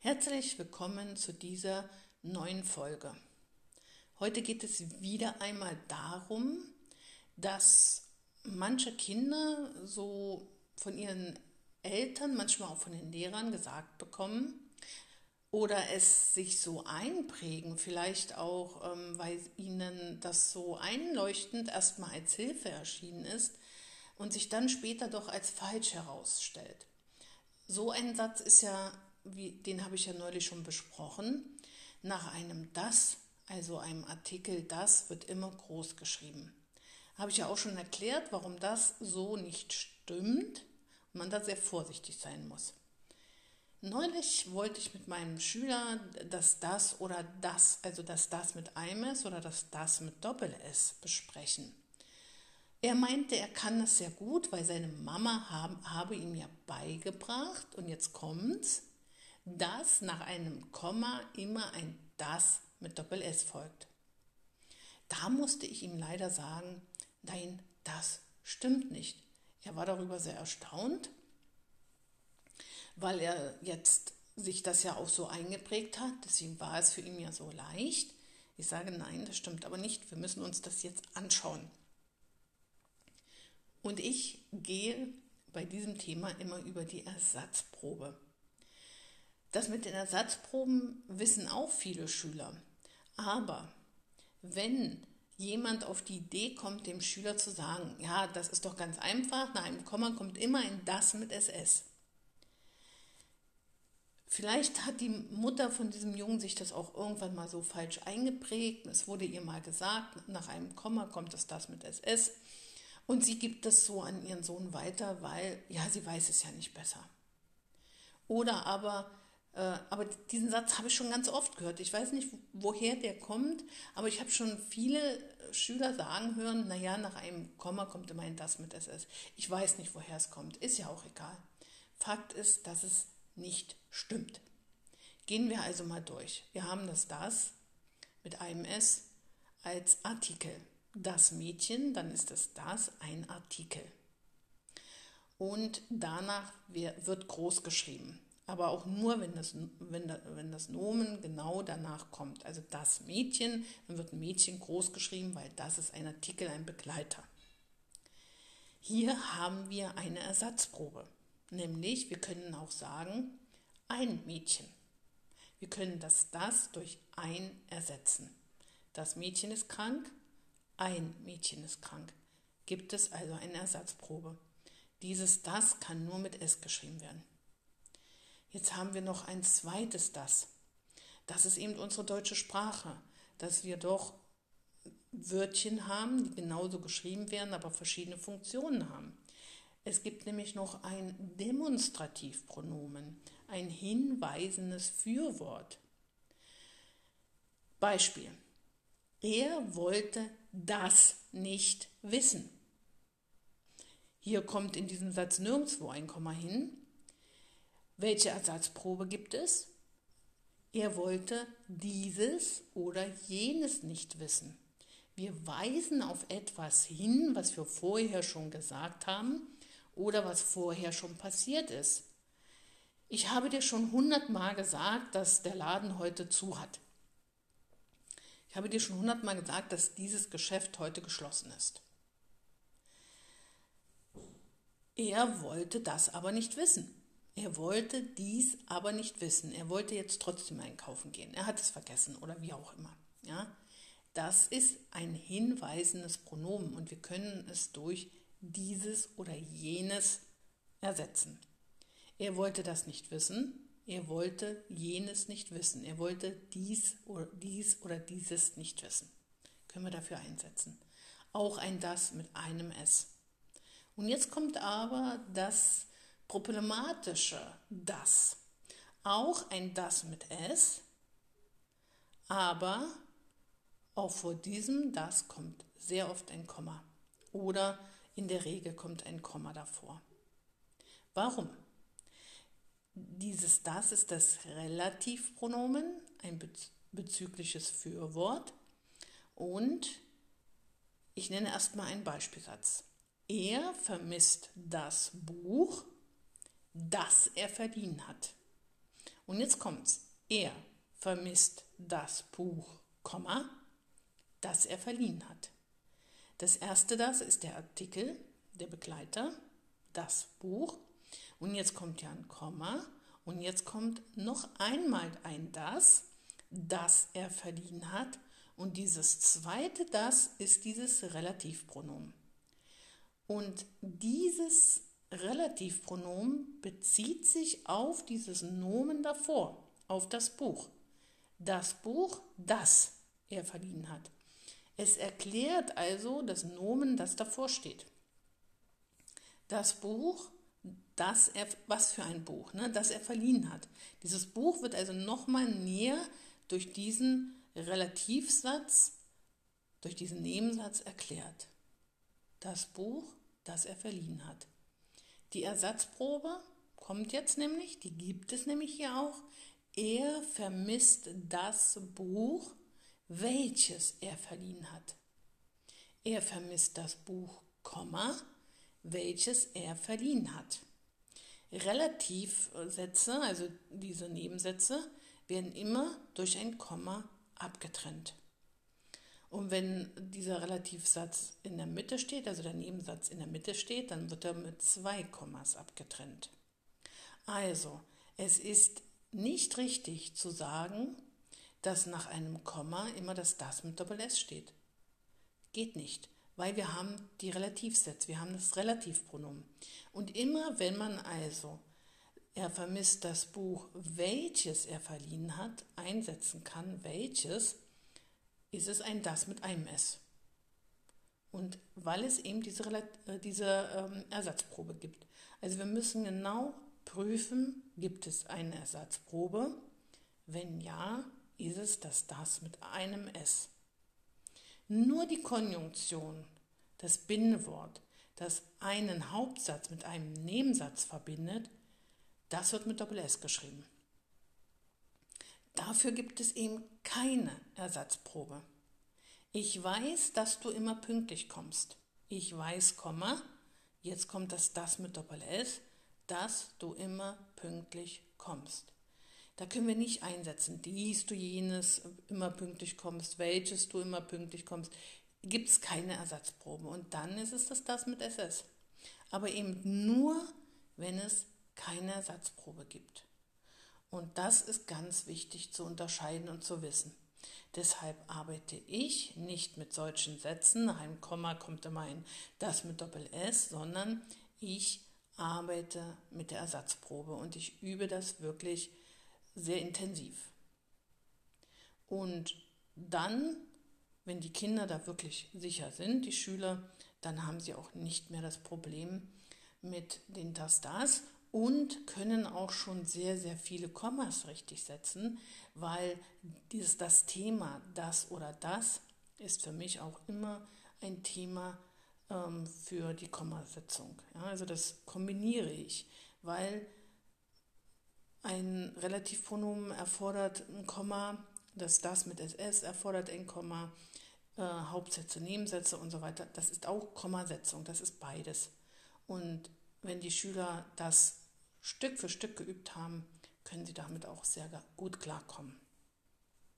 Herzlich willkommen zu dieser neuen Folge. Heute geht es wieder einmal darum, dass manche Kinder so von ihren Eltern, manchmal auch von den Lehrern gesagt bekommen oder es sich so einprägen, vielleicht auch, ähm, weil ihnen das so einleuchtend erstmal als Hilfe erschienen ist und sich dann später doch als falsch herausstellt. So ein Satz ist ja, wie, den habe ich ja neulich schon besprochen, nach einem das, also einem Artikel das, wird immer groß geschrieben. Habe ich ja auch schon erklärt, warum das so nicht stimmt und man da sehr vorsichtig sein muss. Neulich wollte ich mit meinem Schüler das das oder das, also das das mit einem S oder das das mit Doppel S besprechen. Er meinte, er kann das sehr gut, weil seine Mama haben, habe ihm ja beigebracht, und jetzt kommt's, dass nach einem Komma immer ein das mit Doppel S folgt. Da musste ich ihm leider sagen, nein, das stimmt nicht. Er war darüber sehr erstaunt, weil er jetzt sich das ja auch so eingeprägt hat. Deswegen war es für ihn ja so leicht. Ich sage, nein, das stimmt aber nicht. Wir müssen uns das jetzt anschauen. Und ich gehe bei diesem Thema immer über die Ersatzprobe. Das mit den Ersatzproben wissen auch viele Schüler. Aber wenn jemand auf die Idee kommt, dem Schüler zu sagen, ja, das ist doch ganz einfach, nach einem Komma kommt immer ein das mit SS. Vielleicht hat die Mutter von diesem Jungen sich das auch irgendwann mal so falsch eingeprägt. Es wurde ihr mal gesagt, nach einem Komma kommt es das mit SS. Und sie gibt es so an ihren Sohn weiter, weil, ja, sie weiß es ja nicht besser. Oder aber, aber diesen Satz habe ich schon ganz oft gehört. Ich weiß nicht, woher der kommt, aber ich habe schon viele Schüler sagen hören, naja, nach einem Komma kommt immerhin das mit SS. Ich weiß nicht, woher es kommt. Ist ja auch egal. Fakt ist, dass es nicht stimmt. Gehen wir also mal durch. Wir haben das das mit einem S als Artikel das Mädchen, dann ist es das ein Artikel. Und danach wird groß geschrieben. Aber auch nur, wenn das, wenn, wenn das Nomen genau danach kommt. Also das Mädchen, dann wird Mädchen groß geschrieben, weil das ist ein Artikel, ein Begleiter. Hier haben wir eine Ersatzprobe. Nämlich, wir können auch sagen, ein Mädchen. Wir können das das durch ein ersetzen. Das Mädchen ist krank, ein Mädchen ist krank. Gibt es also eine Ersatzprobe. Dieses das kann nur mit S geschrieben werden. Jetzt haben wir noch ein zweites das. Das ist eben unsere deutsche Sprache, dass wir doch Wörtchen haben, die genauso geschrieben werden, aber verschiedene Funktionen haben. Es gibt nämlich noch ein Demonstrativpronomen, ein hinweisendes Fürwort. Beispiel. Er wollte das nicht wissen. Hier kommt in diesem Satz nirgendwo ein Komma hin. Welche Ersatzprobe gibt es? Er wollte dieses oder jenes nicht wissen. Wir weisen auf etwas hin, was wir vorher schon gesagt haben oder was vorher schon passiert ist. Ich habe dir schon hundertmal gesagt, dass der Laden heute zu hat. Ich habe dir schon hundertmal gesagt, dass dieses Geschäft heute geschlossen ist. Er wollte das aber nicht wissen. Er wollte dies aber nicht wissen. Er wollte jetzt trotzdem einkaufen gehen. Er hat es vergessen oder wie auch immer. Ja? Das ist ein hinweisendes Pronomen und wir können es durch dieses oder jenes ersetzen. Er wollte das nicht wissen. Er wollte jenes nicht wissen. Er wollte dies oder dies oder dieses nicht wissen. Können wir dafür einsetzen. Auch ein das mit einem S. Und jetzt kommt aber das problematische das. Auch ein das mit S, aber auch vor diesem das kommt sehr oft ein Komma. Oder in der Regel kommt ein Komma davor. Warum? Dieses das ist das Relativpronomen, ein bezügliches Fürwort. Und ich nenne erstmal einen Beispielsatz. Er vermisst das Buch, das er verdient hat. Und jetzt kommt's. Er vermisst das Buch, Komma, das er verliehen hat. Das erste das ist der Artikel, der Begleiter, das Buch. Und jetzt kommt ja ein Komma. Und jetzt kommt noch einmal ein das, das er verliehen hat. Und dieses zweite das ist dieses Relativpronomen. Und dieses Relativpronomen bezieht sich auf dieses Nomen davor, auf das Buch. Das Buch, das er verliehen hat. Es erklärt also das Nomen, das davor steht. Das Buch, das er, was für ein Buch, ne, das er verliehen hat. Dieses Buch wird also nochmal näher durch diesen Relativsatz, durch diesen Nebensatz erklärt. Das Buch, das er verliehen hat. Die Ersatzprobe kommt jetzt nämlich, die gibt es nämlich hier auch. Er vermisst das Buch, welches er verliehen hat. Er vermisst das Buch, Komma, welches er verliehen hat. Relativsätze, also diese Nebensätze, werden immer durch ein Komma abgetrennt. Und wenn dieser Relativsatz in der Mitte steht, also der Nebensatz in der Mitte steht, dann wird er mit zwei Kommas abgetrennt. Also, es ist nicht richtig zu sagen, dass nach einem Komma immer das das mit Doppel S steht. Geht nicht, weil wir haben die Relativsätze, wir haben das Relativpronomen. Und immer wenn man also er vermisst das Buch, welches er verliehen hat, einsetzen kann, welches, ist es ein das mit einem S. Und weil es eben diese, äh, diese ähm, Ersatzprobe gibt. Also wir müssen genau prüfen, gibt es eine Ersatzprobe? Wenn ja, ist es das das mit einem S. Nur die Konjunktion, das Bindewort, das einen Hauptsatz mit einem Nebensatz verbindet, das wird mit Doppel S geschrieben. Dafür gibt es eben keine Ersatzprobe. Ich weiß, dass du immer pünktlich kommst. Ich weiß, Komma, jetzt kommt das das mit Doppel S, dass du immer pünktlich kommst. Da können wir nicht einsetzen, dies du jenes immer pünktlich kommst, welches du immer pünktlich kommst. Gibt es keine Ersatzprobe. Und dann ist es das das mit SS. Aber eben nur, wenn es keine Ersatzprobe gibt. Und das ist ganz wichtig zu unterscheiden und zu wissen. Deshalb arbeite ich nicht mit solchen Sätzen, einem Komma kommt immer ein das mit Doppel S, sondern ich arbeite mit der Ersatzprobe und ich übe das wirklich sehr intensiv. Und dann, wenn die Kinder da wirklich sicher sind, die Schüler, dann haben sie auch nicht mehr das Problem mit den das, das und können auch schon sehr, sehr viele Kommas richtig setzen, weil dieses, das Thema das oder das ist für mich auch immer ein Thema ähm, für die Kommasetzung. Ja, also das kombiniere ich, weil ein Relativpronomen erfordert ein Komma, das das mit SS erfordert ein Komma, äh, Hauptsätze, Nebensätze und so weiter. Das ist auch Kommasetzung, das ist beides. Und wenn die Schüler das Stück für Stück geübt haben, können sie damit auch sehr gut klarkommen.